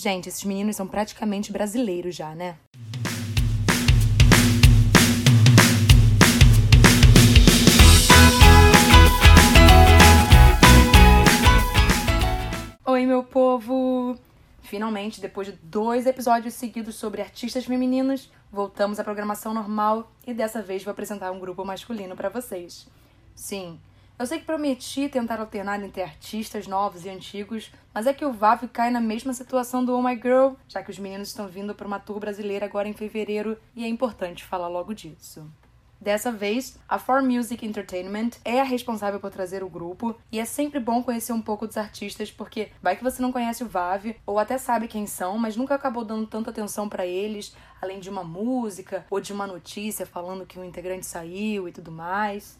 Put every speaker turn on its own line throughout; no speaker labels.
Gente, esses meninos são praticamente brasileiros já, né? Oi, meu povo! Finalmente, depois de dois episódios seguidos sobre artistas femininos, voltamos à programação normal e dessa vez vou apresentar um grupo masculino para vocês. Sim, eu sei que prometi tentar alternar entre artistas novos e antigos, mas é que o Vav cai na mesma situação do Oh My Girl, já que os meninos estão vindo para uma tour brasileira agora em fevereiro e é importante falar logo disso. Dessa vez, a For Music Entertainment é a responsável por trazer o grupo, e é sempre bom conhecer um pouco dos artistas, porque vai que você não conhece o Vav, ou até sabe quem são, mas nunca acabou dando tanta atenção para eles, além de uma música ou de uma notícia falando que um integrante saiu e tudo mais.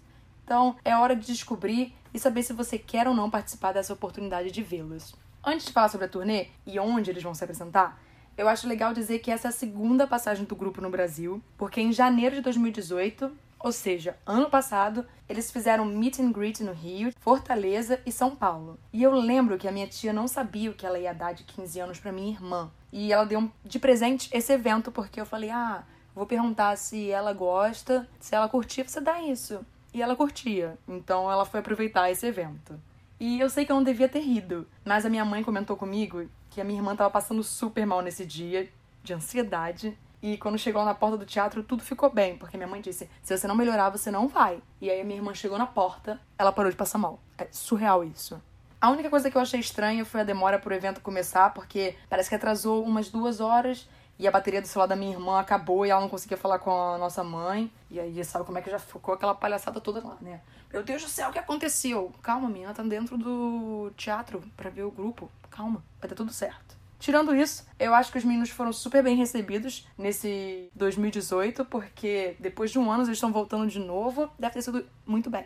Então, é hora de descobrir e saber se você quer ou não participar dessa oportunidade de vê-los. Antes de falar sobre a turnê e onde eles vão se apresentar, eu acho legal dizer que essa é a segunda passagem do grupo no Brasil, porque em janeiro de 2018, ou seja, ano passado, eles fizeram meet and greet no Rio, Fortaleza e São Paulo. E eu lembro que a minha tia não sabia o que ela ia dar de 15 anos para minha irmã. E ela deu de presente esse evento porque eu falei: "Ah, vou perguntar se ela gosta, se ela curtir, você dá isso". E ela curtia. Então ela foi aproveitar esse evento. E eu sei que eu não devia ter rido, mas a minha mãe comentou comigo que a minha irmã tava passando super mal nesse dia, de ansiedade. E quando chegou na porta do teatro, tudo ficou bem, porque minha mãe disse: se você não melhorar, você não vai. E aí a minha irmã chegou na porta, ela parou de passar mal. É surreal isso. A única coisa que eu achei estranha foi a demora pro evento começar, porque parece que atrasou umas duas horas e a bateria do celular da minha irmã acabou e ela não conseguia falar com a nossa mãe. E aí, sabe como é que já ficou aquela palhaçada toda lá, né? Meu Deus do céu, o que aconteceu? Calma, minha, tá dentro do teatro para ver o grupo. Calma, vai dar tudo certo. Tirando isso, eu acho que os meninos foram super bem recebidos nesse 2018, porque depois de um ano eles estão voltando de novo, deve ter sido muito bem.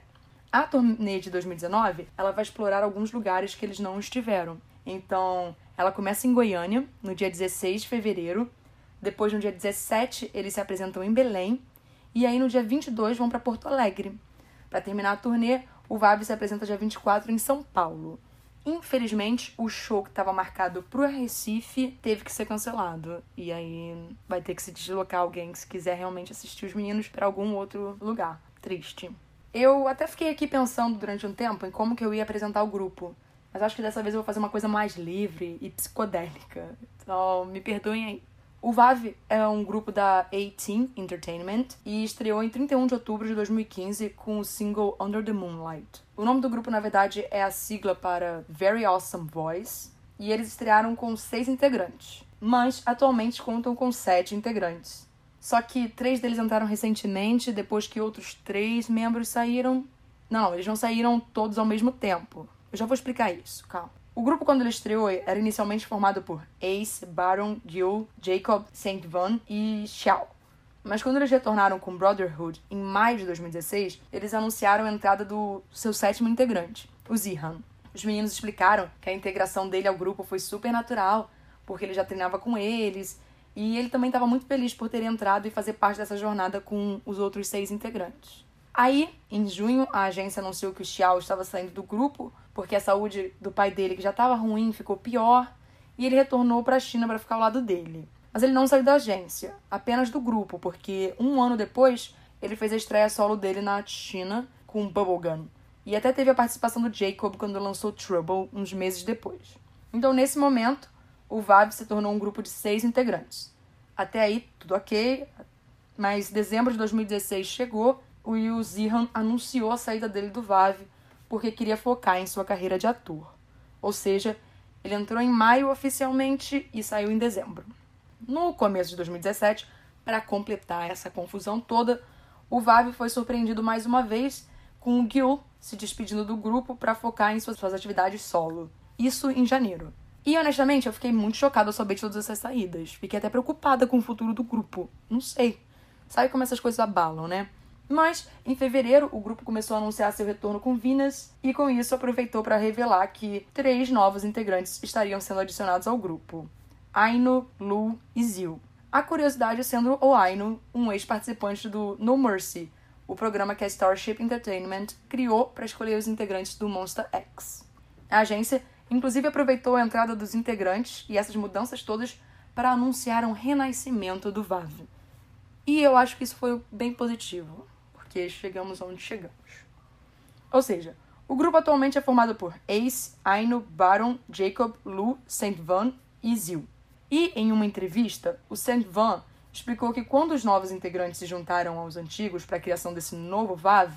A turnê de 2019, ela vai explorar alguns lugares que eles não estiveram. Então, ela começa em Goiânia, no dia 16 de fevereiro. Depois, no dia 17, eles se apresentam em Belém. E aí, no dia 22, vão para Porto Alegre. Para terminar a turnê, o VAB se apresenta dia 24 em São Paulo. Infelizmente, o show que estava marcado pro Recife teve que ser cancelado. E aí vai ter que se deslocar alguém se quiser realmente assistir os meninos para algum outro lugar. Triste. Eu até fiquei aqui pensando durante um tempo em como que eu ia apresentar o grupo. Mas acho que dessa vez eu vou fazer uma coisa mais livre e psicodélica. Então, me perdoem aí. O VAV é um grupo da A-Team Entertainment e estreou em 31 de outubro de 2015 com o single Under the Moonlight. O nome do grupo, na verdade, é a sigla para Very Awesome Voice e eles estrearam com seis integrantes, mas atualmente contam com sete integrantes. Só que três deles entraram recentemente, depois que outros três membros saíram. Não, eles não saíram todos ao mesmo tempo. Eu já vou explicar isso, calma. O grupo, quando ele estreou, era inicialmente formado por Ace, Baron, Gil, Jacob, Saint Van e Xiao. Mas quando eles retornaram com Brotherhood em maio de 2016, eles anunciaram a entrada do seu sétimo integrante, o Zihan. Os meninos explicaram que a integração dele ao grupo foi super natural, porque ele já treinava com eles, e ele também estava muito feliz por ter entrado e fazer parte dessa jornada com os outros seis integrantes. Aí, em junho, a agência anunciou que o Xiao estava saindo do grupo porque a saúde do pai dele, que já estava ruim, ficou pior, e ele retornou para a China para ficar ao lado dele. Mas ele não saiu da agência, apenas do grupo, porque um ano depois ele fez a estreia solo dele na China com Bubblegum. E até teve a participação do Jacob quando lançou Trouble uns meses depois. Então, nesse momento, o VAB se tornou um grupo de seis integrantes. Até aí, tudo ok, mas dezembro de 2016 chegou o Yu Zihan anunciou a saída dele do VAV porque queria focar em sua carreira de ator. Ou seja, ele entrou em maio oficialmente e saiu em dezembro. No começo de 2017, para completar essa confusão toda, o Vav foi surpreendido mais uma vez com o Gil se despedindo do grupo para focar em suas, suas atividades solo. Isso em janeiro. E honestamente, eu fiquei muito chocada ao saber de todas essas saídas. Fiquei até preocupada com o futuro do grupo. Não sei. Sabe como essas coisas abalam, né? Mas, em fevereiro, o grupo começou a anunciar seu retorno com Venus e, com isso, aproveitou para revelar que três novos integrantes estariam sendo adicionados ao grupo: Aino, Lu e Zil. A curiosidade sendo o Aino, um ex-participante do No Mercy, o programa que a Starship Entertainment criou para escolher os integrantes do Monster X. A agência inclusive aproveitou a entrada dos integrantes e essas mudanças todas para anunciar um renascimento do VAV. E eu acho que isso foi bem positivo, porque chegamos onde chegamos. Ou seja, o grupo atualmente é formado por Ace, Aino, Baron, Jacob, Lu, Saint Van e Zil. E em uma entrevista, o Saint Van explicou que quando os novos integrantes se juntaram aos antigos para a criação desse novo VAV,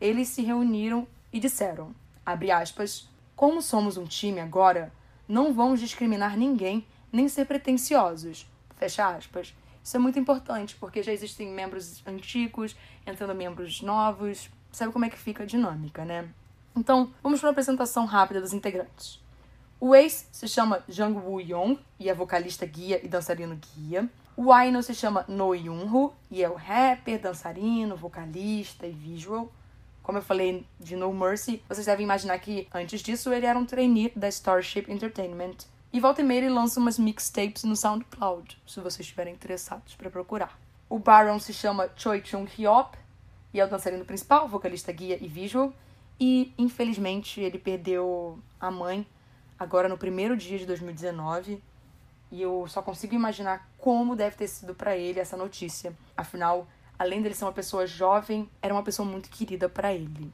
eles se reuniram e disseram, abre aspas, como somos um time agora, não vamos discriminar ninguém nem ser pretensiosos. Fecha aspas. Isso é muito importante, porque já existem membros antigos, entrando membros novos. Sabe como é que fica a dinâmica, né? Então, vamos para uma apresentação rápida dos integrantes. O Ace se chama Jang Woo Young e é vocalista guia e dançarino guia. O Aino se chama No Yoonho e é o rapper, dançarino, vocalista e visual. Como eu falei de No Mercy, vocês devem imaginar que antes disso ele era um trainee da Starship Entertainment. E volta e meia ele lança umas mixtapes no SoundCloud, se vocês estiverem interessados para procurar. O Baron se chama Choi Chung Hyop e é o dançarino principal, vocalista guia e visual. E infelizmente ele perdeu a mãe agora no primeiro dia de 2019. E eu só consigo imaginar como deve ter sido para ele essa notícia. Afinal, além dele ser uma pessoa jovem, era uma pessoa muito querida para ele.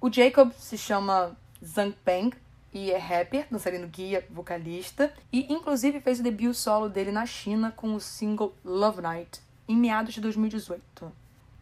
O Jacob se chama Zhang Peng e é rapper, dançarino guia, vocalista, e inclusive fez o debut solo dele na China com o single Love Night, em meados de 2018.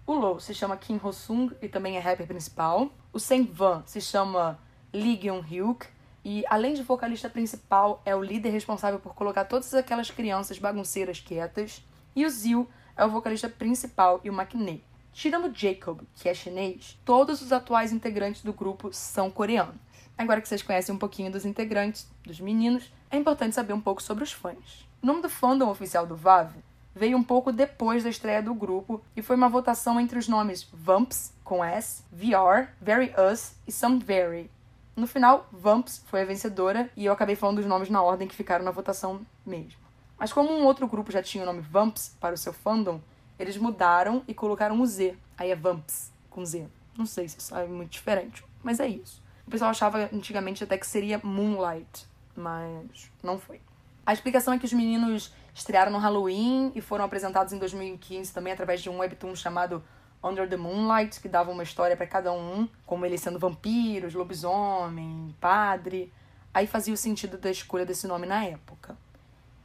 O Lo se chama Kim Ho-sung e também é rapper principal. O Saint Van se chama Lee Gyung-hyuk e, além de vocalista principal, é o líder responsável por colocar todas aquelas crianças bagunceiras quietas. E o Zil é o vocalista principal e o maquinê. Tirando Jacob, que é chinês, todos os atuais integrantes do grupo são coreanos. Agora que vocês conhecem um pouquinho dos integrantes, dos meninos, é importante saber um pouco sobre os fãs. O nome do fandom oficial do VAV veio um pouco depois da estreia do grupo e foi uma votação entre os nomes Vamps, com S, VR, Very Us e Some Very. No final, Vamps foi a vencedora e eu acabei falando os nomes na ordem que ficaram na votação mesmo. Mas como um outro grupo já tinha o nome Vamps para o seu fandom, eles mudaram e colocaram o Z. Aí é Vamps, com Z. Não sei se isso é muito diferente, mas é isso. O pessoal achava antigamente até que seria Moonlight, mas não foi. A explicação é que os meninos estrearam no Halloween e foram apresentados em 2015 também através de um webtoon chamado Under the Moonlight, que dava uma história para cada um, como eles sendo vampiros, lobisomem, padre. Aí fazia o sentido da escolha desse nome na época.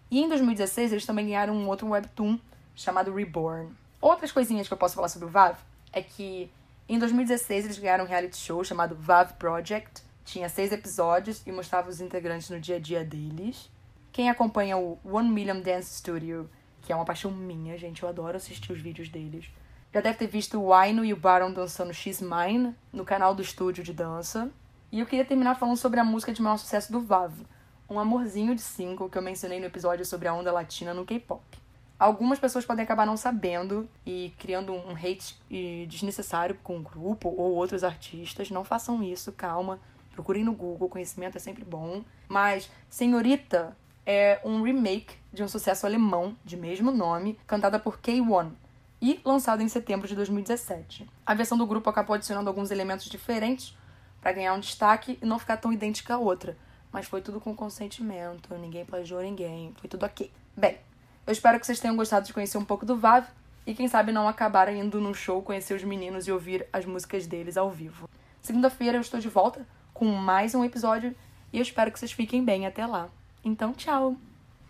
E em 2016 eles também ganharam um outro webtoon chamado Reborn. Outras coisinhas que eu posso falar sobre o VAV é que em 2016 eles ganharam um reality show chamado VAV Project. Tinha seis episódios e mostrava os integrantes no dia a dia deles. Quem acompanha o One Million Dance Studio, que é uma paixão minha, gente, eu adoro assistir os vídeos deles. Já deve ter visto o Aino e o Baron dançando X Mine no canal do estúdio de dança. E eu queria terminar falando sobre a música de maior sucesso do VAV, um amorzinho de cinco que eu mencionei no episódio sobre a onda latina no K-pop. Algumas pessoas podem acabar não sabendo e criando um hate desnecessário com o grupo ou outros artistas. Não façam isso, calma. Procurem no Google, conhecimento é sempre bom. Mas Senhorita é um remake de um sucesso alemão de mesmo nome, cantada por K1 e lançado em setembro de 2017. A versão do grupo acabou adicionando alguns elementos diferentes para ganhar um destaque e não ficar tão idêntica à outra, mas foi tudo com consentimento, ninguém plagiou ninguém, foi tudo ok. Bem, eu espero que vocês tenham gostado de conhecer um pouco do VAV e quem sabe não acabar indo num show conhecer os meninos e ouvir as músicas deles ao vivo. Segunda-feira eu estou de volta com mais um episódio e eu espero que vocês fiquem bem até lá. Então, tchau!